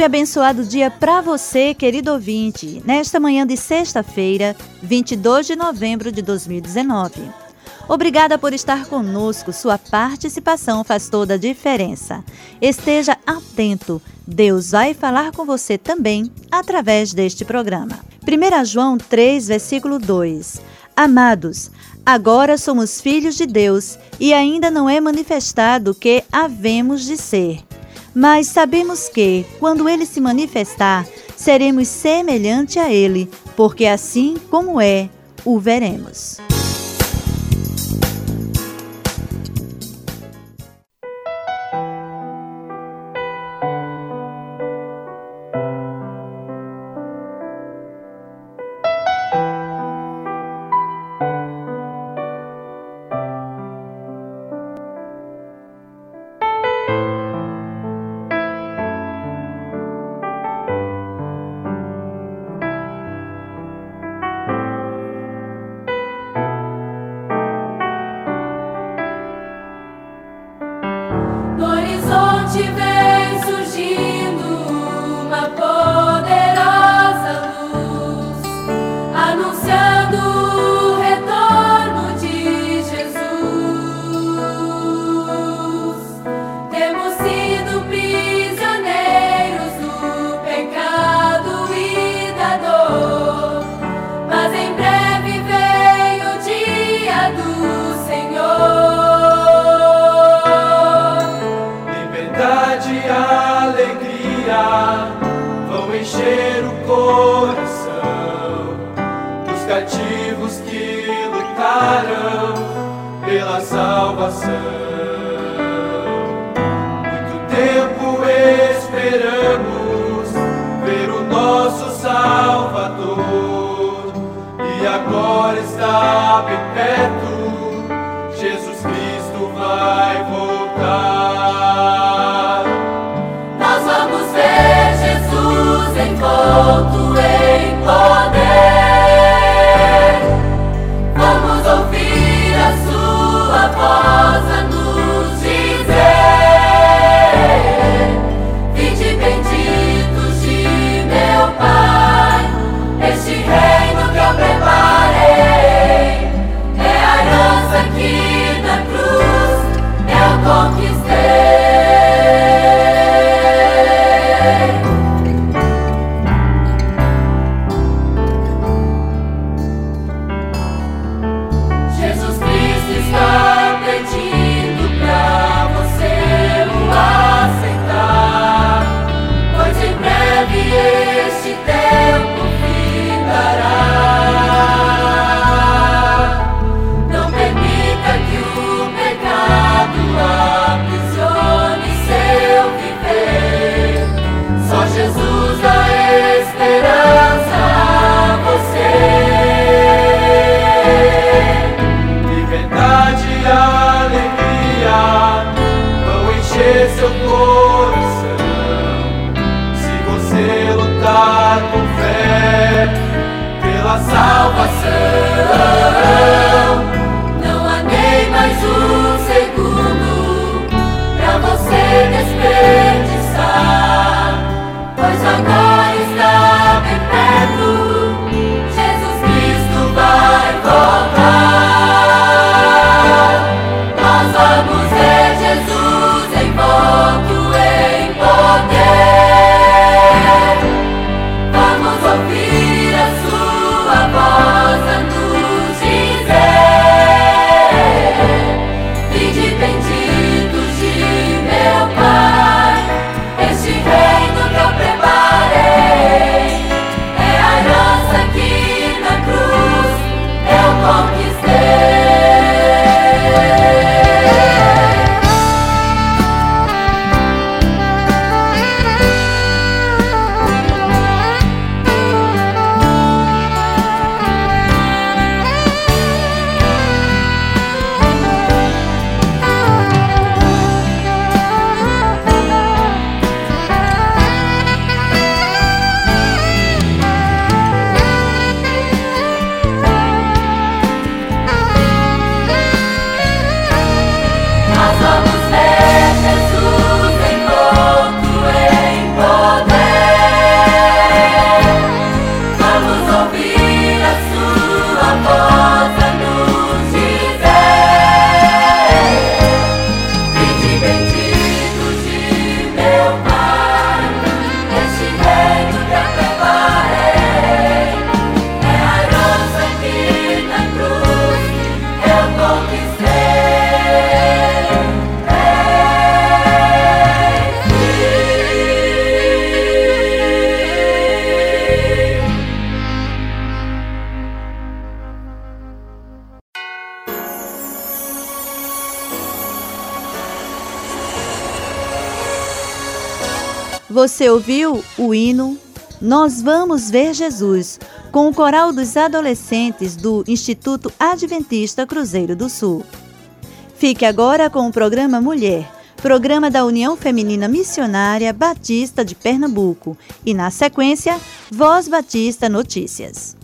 E abençoado dia para você, querido ouvinte, nesta manhã de sexta-feira, 22 de novembro de 2019. Obrigada por estar conosco, sua participação faz toda a diferença. Esteja atento, Deus vai falar com você também através deste programa. 1 João 3, versículo 2. Amados, agora somos filhos de Deus e ainda não é manifestado o que havemos de ser. Mas sabemos que, quando ele se manifestar, seremos semelhante a ele, porque assim como é, o veremos. Vamos ouvir Você ouviu o hino Nós Vamos Ver Jesus, com o coral dos adolescentes do Instituto Adventista Cruzeiro do Sul. Fique agora com o programa Mulher, programa da União Feminina Missionária Batista de Pernambuco, e na sequência, Voz Batista Notícias.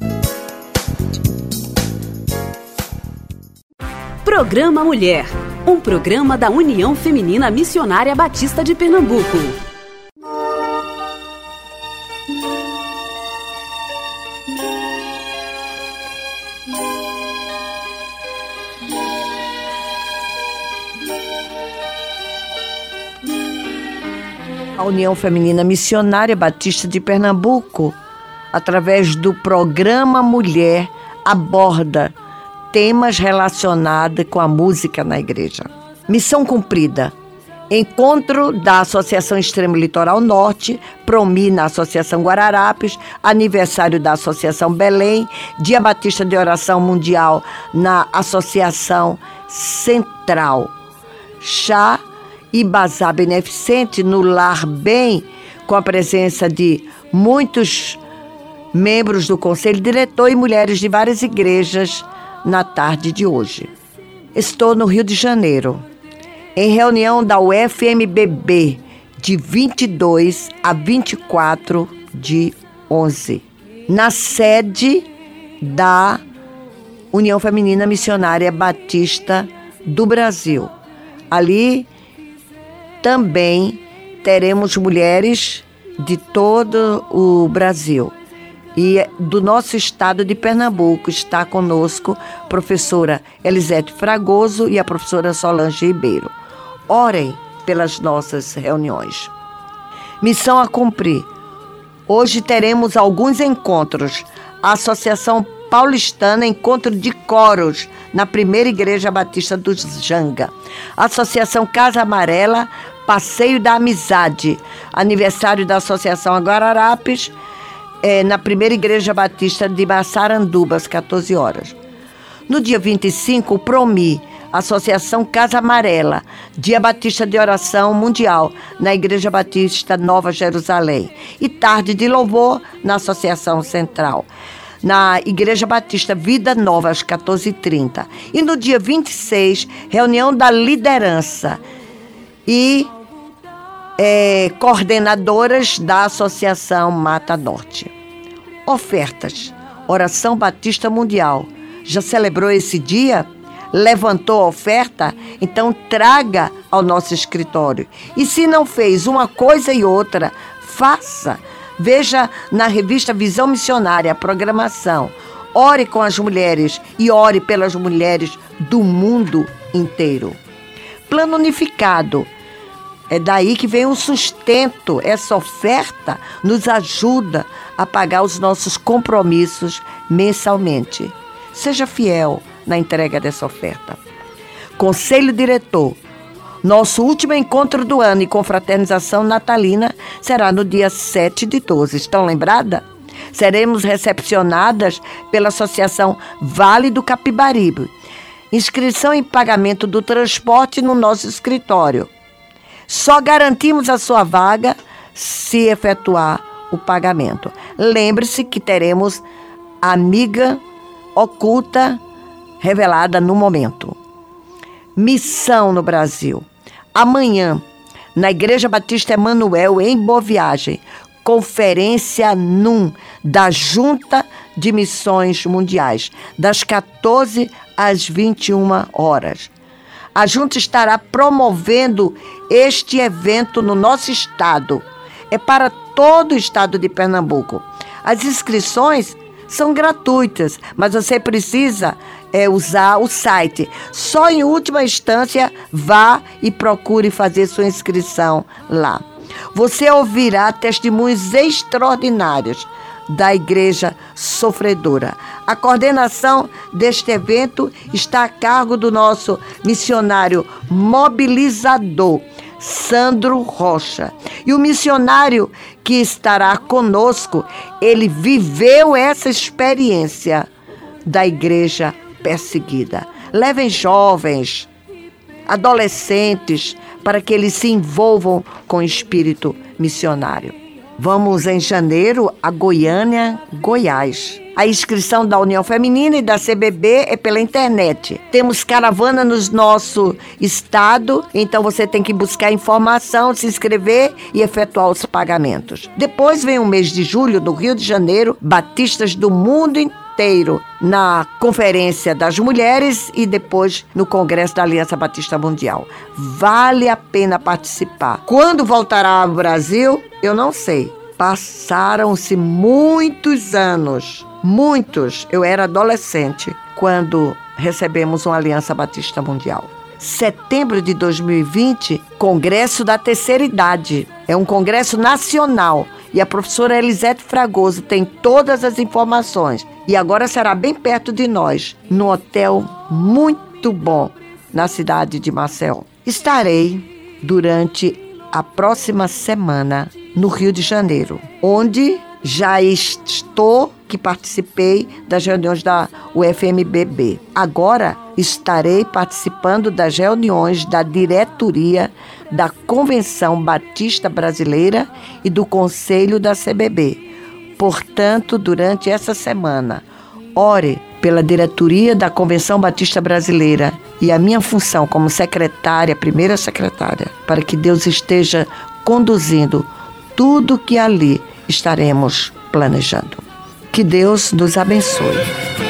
Programa Mulher, um programa da União Feminina Missionária Batista de Pernambuco. União Feminina Missionária Batista de Pernambuco, através do programa Mulher, aborda temas relacionados com a música na igreja. Missão cumprida. Encontro da Associação Extremo Litoral Norte, Promi na Associação Guararapes, aniversário da Associação Belém, Dia Batista de Oração Mundial na Associação Central. Chá e Bazar Beneficente no Lar Bem, com a presença de muitos membros do Conselho Diretor e mulheres de várias igrejas na tarde de hoje. Estou no Rio de Janeiro, em reunião da UFMBB, de 22 a 24 de 11, na sede da União Feminina Missionária Batista do Brasil. Ali também teremos mulheres de todo o Brasil. E do nosso estado de Pernambuco está conosco a professora Elisete Fragoso e a professora Solange Ribeiro. Orem pelas nossas reuniões. Missão a cumprir. Hoje teremos alguns encontros. A Associação Paulistana Encontro de Coros, na Primeira Igreja Batista do Janga. Associação Casa Amarela, Passeio da Amizade. Aniversário da Associação Guararapes é, na primeira igreja batista de Massaranduba, às 14 horas. No dia 25, o PROMI, Associação Casa Amarela, Dia Batista de Oração Mundial, na Igreja Batista Nova Jerusalém. E tarde de louvor na Associação Central. Na Igreja Batista Vida Nova, às 14h30. E no dia 26, reunião da liderança. E é, coordenadoras da Associação Mata Norte. Ofertas. Oração Batista Mundial. Já celebrou esse dia? Levantou a oferta? Então traga ao nosso escritório. E se não fez uma coisa e outra, faça. Veja na revista Visão Missionária a programação. Ore com as mulheres e ore pelas mulheres do mundo inteiro. Plano unificado é daí que vem o sustento. Essa oferta nos ajuda a pagar os nossos compromissos mensalmente. Seja fiel na entrega dessa oferta. Conselho Diretor. Nosso último encontro do ano e confraternização natalina será no dia 7 de 12. Estão lembrada? Seremos recepcionadas pela Associação Vale do Capibaribe. Inscrição e pagamento do transporte no nosso escritório. Só garantimos a sua vaga se efetuar o pagamento. Lembre-se que teremos amiga oculta revelada no momento. Missão no Brasil. Amanhã, na Igreja Batista Emanuel, em Boa Viagem, Conferência NUM da Junta de Missões Mundiais, das 14 às 21 horas. A Junta estará promovendo este evento no nosso estado. É para todo o estado de Pernambuco. As inscrições são gratuitas, mas você precisa é, usar o site. Só em última instância, vá e procure fazer sua inscrição lá. Você ouvirá testemunhos extraordinários da Igreja Sofredora. A coordenação deste evento está a cargo do nosso missionário mobilizador, Sandro Rocha. E o missionário que estará conosco, ele viveu essa experiência da igreja perseguida. Levem jovens, adolescentes, para que eles se envolvam com o espírito missionário. Vamos em janeiro a Goiânia, Goiás. A inscrição da União Feminina e da CBB é pela internet. Temos caravana no nosso estado, então você tem que buscar informação, se inscrever e efetuar os pagamentos. Depois vem o mês de julho, no Rio de Janeiro, batistas do mundo inteiro na Conferência das Mulheres e depois no Congresso da Aliança Batista Mundial. Vale a pena participar. Quando voltará ao Brasil, eu não sei. Passaram-se muitos anos, muitos. Eu era adolescente quando recebemos uma Aliança Batista Mundial. Setembro de 2020, Congresso da Terceira Idade. É um congresso nacional e a professora Elisete Fragoso tem todas as informações. E agora será bem perto de nós, num hotel muito bom na cidade de Maceió. Estarei durante a próxima semana no Rio de Janeiro, onde já estou que participei das reuniões da UFMBB. Agora estarei participando das reuniões da diretoria da Convenção Batista Brasileira e do Conselho da CBB. Portanto, durante essa semana, ore pela diretoria da Convenção Batista Brasileira e a minha função como secretária, primeira secretária, para que Deus esteja conduzindo tudo que ali estaremos planejando. Que Deus nos abençoe.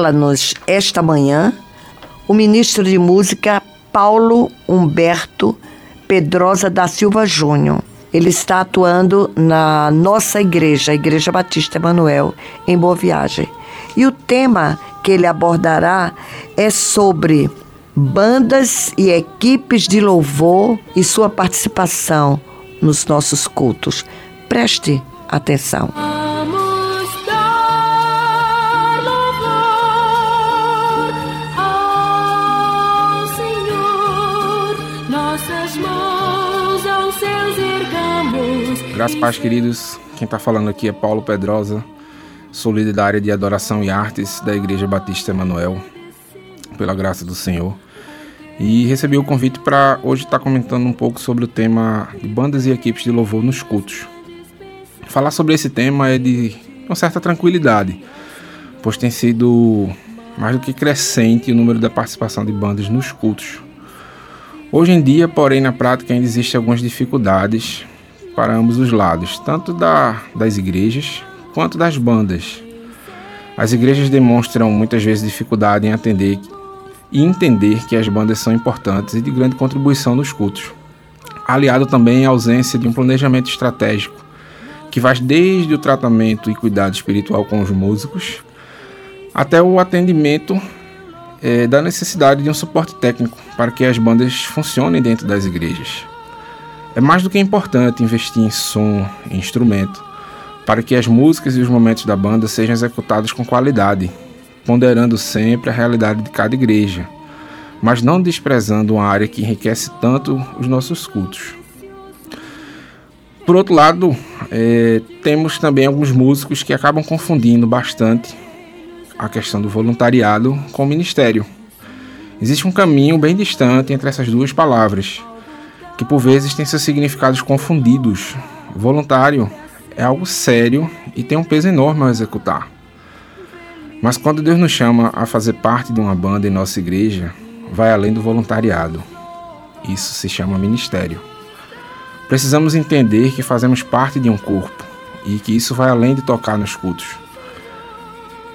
Fala-nos esta manhã o ministro de Música Paulo Humberto Pedrosa da Silva Júnior. Ele está atuando na nossa igreja, a Igreja Batista Emanuel, em Boa Viagem. E o tema que ele abordará é sobre bandas e equipes de louvor e sua participação nos nossos cultos. Preste atenção. Graças paz, queridos. Quem está falando aqui é Paulo Pedrosa. Sou líder da área de adoração e artes da Igreja Batista Emanuel, pela graça do Senhor. E recebi o convite para hoje estar comentando um pouco sobre o tema de bandas e equipes de louvor nos cultos. Falar sobre esse tema é de uma certa tranquilidade, pois tem sido mais do que crescente o número da participação de bandas nos cultos. Hoje em dia, porém, na prática ainda existem algumas dificuldades para ambos os lados, tanto da, das igrejas quanto das bandas. As igrejas demonstram muitas vezes dificuldade em atender e entender que as bandas são importantes e de grande contribuição nos cultos, aliado também à ausência de um planejamento estratégico que vai desde o tratamento e cuidado espiritual com os músicos até o atendimento eh, da necessidade de um suporte técnico para que as bandas funcionem dentro das igrejas. É mais do que importante investir em som e instrumento para que as músicas e os momentos da banda sejam executados com qualidade, ponderando sempre a realidade de cada igreja, mas não desprezando uma área que enriquece tanto os nossos cultos. Por outro lado, é, temos também alguns músicos que acabam confundindo bastante a questão do voluntariado com o ministério. Existe um caminho bem distante entre essas duas palavras, que por vezes têm seus significados confundidos. Voluntário é algo sério e tem um peso enorme ao executar. Mas quando Deus nos chama a fazer parte de uma banda em nossa igreja, vai além do voluntariado. Isso se chama ministério. Precisamos entender que fazemos parte de um corpo e que isso vai além de tocar nos cultos.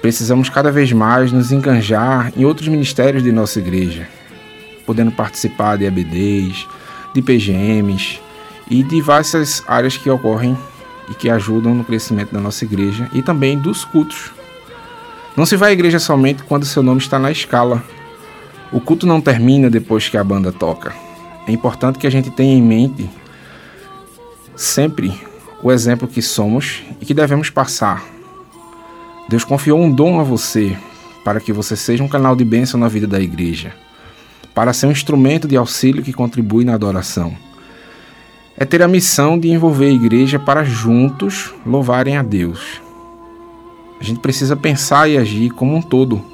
Precisamos cada vez mais nos enganjar em outros ministérios de nossa igreja, podendo participar de EBDs, de PGMs e de várias áreas que ocorrem e que ajudam no crescimento da nossa igreja e também dos cultos. Não se vai à igreja somente quando seu nome está na escala. O culto não termina depois que a banda toca. É importante que a gente tenha em mente sempre o exemplo que somos e que devemos passar. Deus confiou um dom a você para que você seja um canal de bênção na vida da igreja, para ser um instrumento de auxílio que contribui na adoração. É ter a missão de envolver a igreja para juntos louvarem a Deus. A gente precisa pensar e agir como um todo,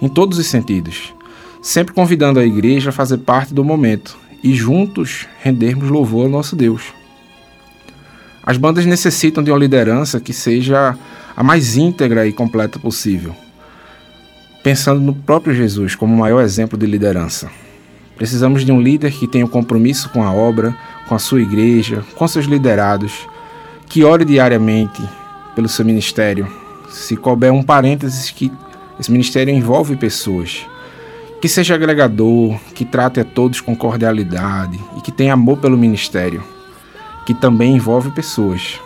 em todos os sentidos, sempre convidando a igreja a fazer parte do momento e juntos rendermos louvor ao nosso Deus. As bandas necessitam de uma liderança que seja a mais íntegra e completa possível, pensando no próprio Jesus como o maior exemplo de liderança. Precisamos de um líder que tenha um compromisso com a obra, com a sua igreja, com seus liderados, que ore diariamente pelo seu ministério, se couber um parênteses que esse ministério envolve pessoas. Que seja agregador, que trate a todos com cordialidade e que tenha amor pelo ministério, que também envolve pessoas.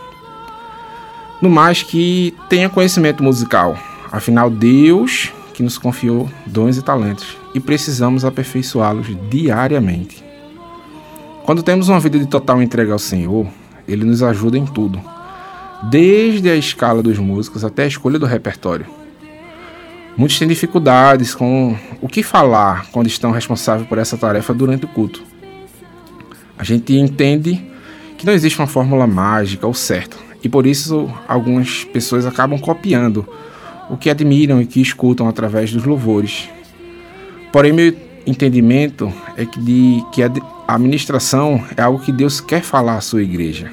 No mais, que tenha conhecimento musical. Afinal, Deus que nos confiou dons e talentos e precisamos aperfeiçoá-los diariamente. Quando temos uma vida de total entrega ao Senhor, Ele nos ajuda em tudo desde a escala dos músicos até a escolha do repertório. Muitos têm dificuldades com o que falar quando estão responsáveis por essa tarefa durante o culto. A gente entende que não existe uma fórmula mágica ou certa, e por isso algumas pessoas acabam copiando o que admiram e que escutam através dos louvores. Porém, meu entendimento é que, de, que a administração é algo que Deus quer falar à sua igreja.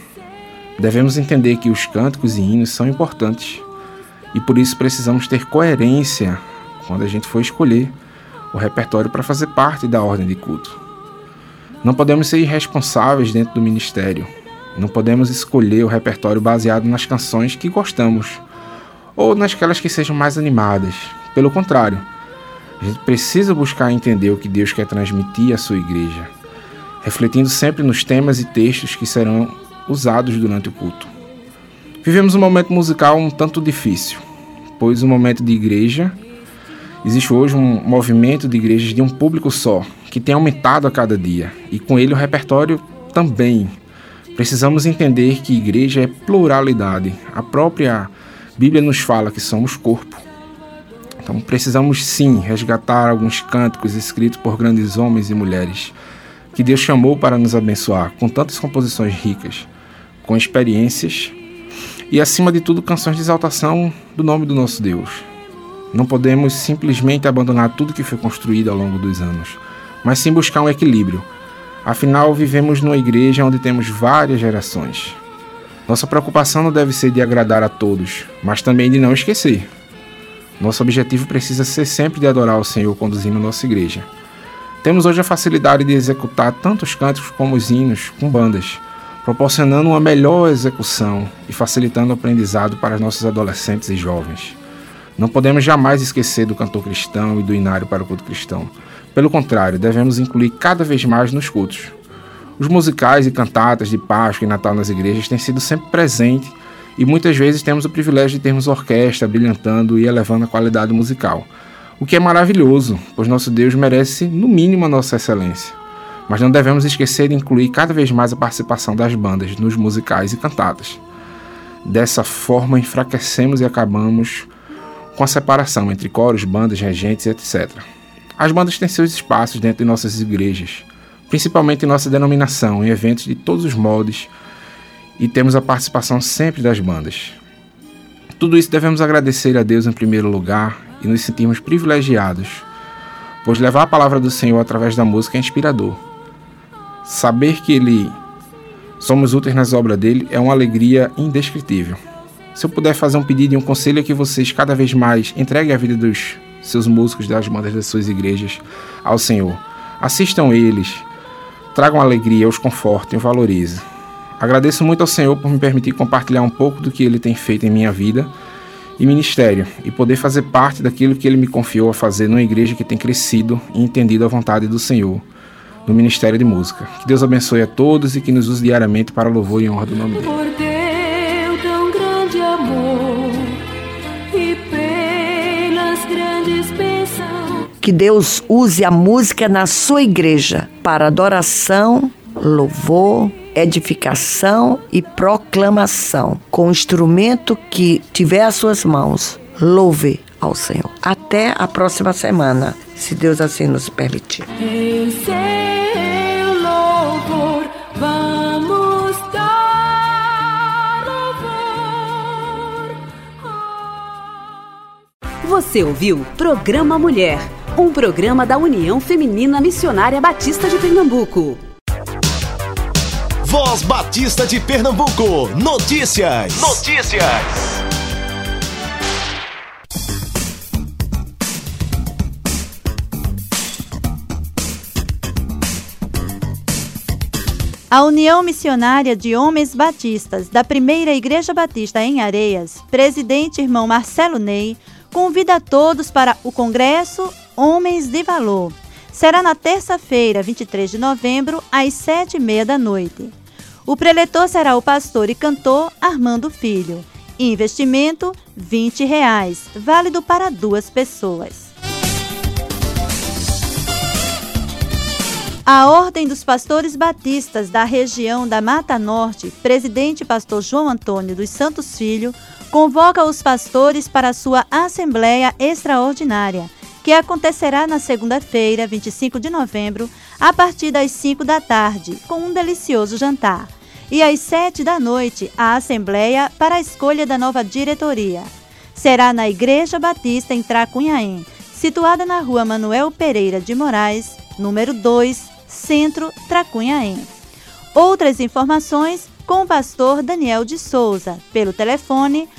Devemos entender que os cânticos e hinos são importantes e por isso precisamos ter coerência quando a gente for escolher o repertório para fazer parte da ordem de culto. Não podemos ser irresponsáveis dentro do ministério. Não podemos escolher o repertório baseado nas canções que gostamos ou nasquelas que sejam mais animadas. Pelo contrário, a gente precisa buscar entender o que Deus quer transmitir à sua igreja, refletindo sempre nos temas e textos que serão usados durante o culto. Vivemos um momento musical um tanto difícil, pois o momento de igreja Existe hoje um movimento de igrejas de um público só, que tem aumentado a cada dia, e com ele o repertório também. Precisamos entender que igreja é pluralidade. A própria Bíblia nos fala que somos corpo. Então precisamos sim resgatar alguns cânticos escritos por grandes homens e mulheres que Deus chamou para nos abençoar, com tantas composições ricas, com experiências e, acima de tudo, canções de exaltação do nome do nosso Deus. Não podemos simplesmente abandonar tudo que foi construído ao longo dos anos, mas sim buscar um equilíbrio. Afinal, vivemos numa igreja onde temos várias gerações. Nossa preocupação não deve ser de agradar a todos, mas também de não esquecer. Nosso objetivo precisa ser sempre de adorar o Senhor conduzindo nossa igreja. Temos hoje a facilidade de executar tanto os cânticos como os hinos com bandas, proporcionando uma melhor execução e facilitando o aprendizado para nossos adolescentes e jovens. Não podemos jamais esquecer do cantor cristão e do inário para o culto cristão. Pelo contrário, devemos incluir cada vez mais nos cultos. Os musicais e cantatas de Páscoa e Natal nas igrejas têm sido sempre presentes e muitas vezes temos o privilégio de termos orquestra brilhantando e elevando a qualidade musical o que é maravilhoso, pois nosso Deus merece, no mínimo, a nossa excelência. Mas não devemos esquecer de incluir cada vez mais a participação das bandas nos musicais e cantadas. Dessa forma, enfraquecemos e acabamos com a separação entre coros, bandas, regentes, etc. As bandas têm seus espaços dentro de nossas igrejas, principalmente em nossa denominação, em eventos de todos os modos, e temos a participação sempre das bandas. Tudo isso devemos agradecer a Deus em primeiro lugar e nos sentirmos privilegiados, pois levar a palavra do Senhor através da música é inspirador. Saber que Ele somos úteis nas obras dele é uma alegria indescritível. Se eu puder fazer um pedido e um conselho é que vocês cada vez mais entreguem a vida dos seus músicos, das bandas das suas igrejas ao Senhor. Assistam eles, tragam alegria, os confortem, valorizem. Agradeço muito ao Senhor por me permitir compartilhar um pouco do que Ele tem feito em minha vida e ministério e poder fazer parte daquilo que ele me confiou a fazer numa igreja que tem crescido e entendido a vontade do Senhor no ministério de música. Que Deus abençoe a todos e que nos use diariamente para louvor e honra do nome dele. Que Deus use a música na sua igreja para adoração, louvor, edificação e proclamação. Com o instrumento que tiver às suas mãos, louve ao Senhor. Até a próxima semana, se Deus assim nos permitir. Em seu louvor vamos dar louvor. Você ouviu Programa Mulher, um programa da União Feminina Missionária Batista de Pernambuco. Voz Batista de Pernambuco. Notícias. Notícias. A União Missionária de Homens Batistas da Primeira Igreja Batista em Areias, presidente irmão Marcelo Ney, convida todos para o Congresso Homens de Valor. Será na terça-feira, 23 de novembro, às sete e meia da noite. O preletor será o pastor e cantor Armando Filho. Investimento 20 reais, válido para duas pessoas. A Ordem dos Pastores Batistas da região da Mata Norte, presidente pastor João Antônio dos Santos Filho, convoca os pastores para sua Assembleia Extraordinária, que acontecerá na segunda-feira, 25 de novembro, a partir das 5 da tarde, com um delicioso jantar. E às 7 da noite, a Assembleia para a escolha da nova diretoria. Será na Igreja Batista em Tracunhaém, situada na rua Manuel Pereira de Moraes, número 2, Centro Tracunhaém. Outras informações com o pastor Daniel de Souza, pelo telefone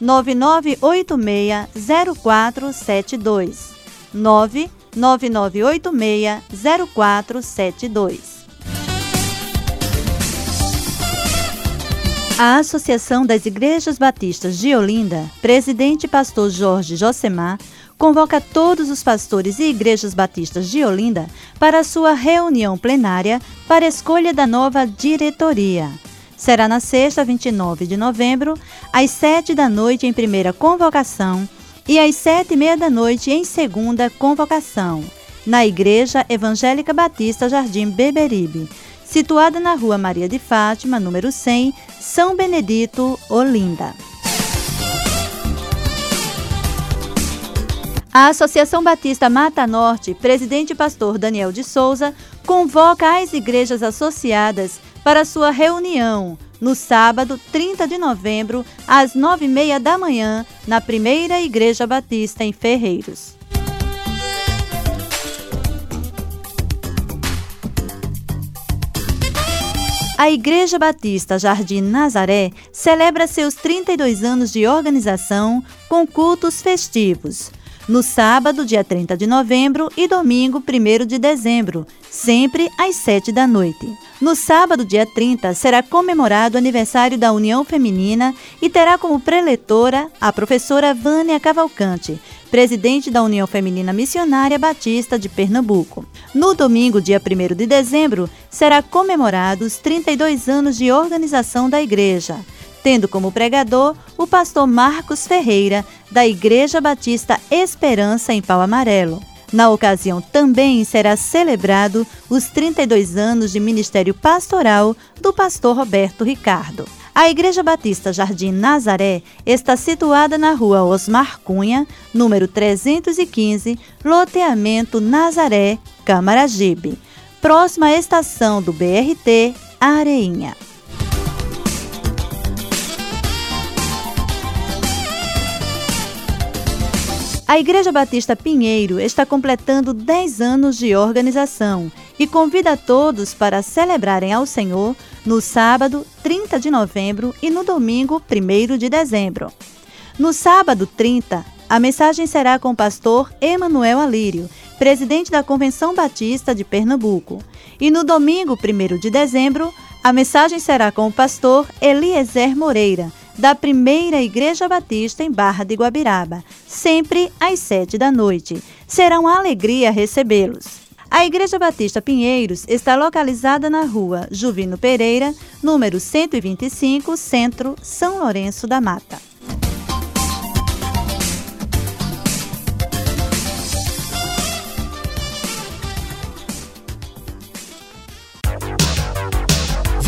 999860472. 999860472. A Associação das Igrejas Batistas de Olinda, presidente pastor Jorge Josemar, convoca todos os pastores e igrejas batistas de Olinda para sua reunião plenária para escolha da nova diretoria. Será na sexta, 29 de novembro, às 7 da noite, em primeira convocação, e às sete e meia da noite em segunda convocação, na Igreja Evangélica Batista Jardim Beberibe, situada na Rua Maria de Fátima, número 100, São Benedito, Olinda. A Associação Batista Mata Norte, presidente pastor Daniel de Souza, convoca as igrejas associadas para sua reunião no sábado, 30 de novembro, às nove e meia da manhã, na Primeira Igreja Batista em Ferreiros. A Igreja Batista Jardim Nazaré celebra seus 32 anos de organização com cultos festivos no sábado, dia 30 de novembro, e domingo, 1 de dezembro, sempre às 7 da noite. No sábado, dia 30, será comemorado o aniversário da União Feminina e terá como preletora a professora Vânia Cavalcante, presidente da União Feminina Missionária Batista de Pernambuco. No domingo, dia 1 de dezembro, será comemorado os 32 anos de organização da igreja tendo como pregador o pastor Marcos Ferreira, da Igreja Batista Esperança em Pau Amarelo. Na ocasião também será celebrado os 32 anos de ministério pastoral do pastor Roberto Ricardo. A Igreja Batista Jardim Nazaré está situada na rua Osmar Cunha, número 315, loteamento Nazaré, Camaragibe, próxima à estação do BRT Areinha. A Igreja Batista Pinheiro está completando 10 anos de organização e convida a todos para celebrarem ao Senhor no sábado 30 de novembro e no domingo 1 de dezembro. No sábado 30, a mensagem será com o pastor Emanuel Alírio, presidente da Convenção Batista de Pernambuco. E no domingo 1 de dezembro, a mensagem será com o pastor Eliezer Moreira, da primeira Igreja Batista em Barra de Guabiraba, sempre às sete da noite. Será uma alegria recebê-los. A Igreja Batista Pinheiros está localizada na rua Juvino Pereira, número 125, Centro, São Lourenço da Mata.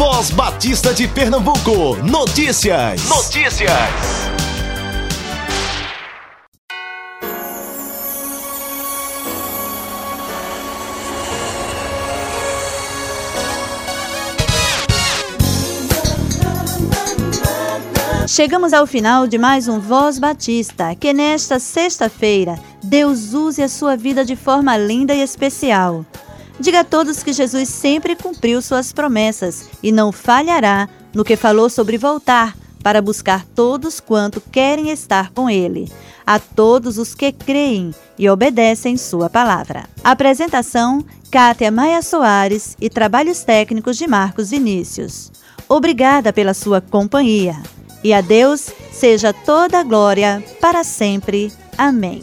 Voz Batista de Pernambuco. Notícias. Notícias. Chegamos ao final de mais um Voz Batista. Que nesta sexta-feira Deus use a sua vida de forma linda e especial. Diga a todos que Jesus sempre cumpriu suas promessas e não falhará no que falou sobre voltar para buscar todos quanto querem estar com Ele, a todos os que creem e obedecem Sua palavra. Apresentação: Kátia Maia Soares e trabalhos técnicos de Marcos Vinícius. Obrigada pela sua companhia. E a Deus seja toda a glória para sempre. Amém.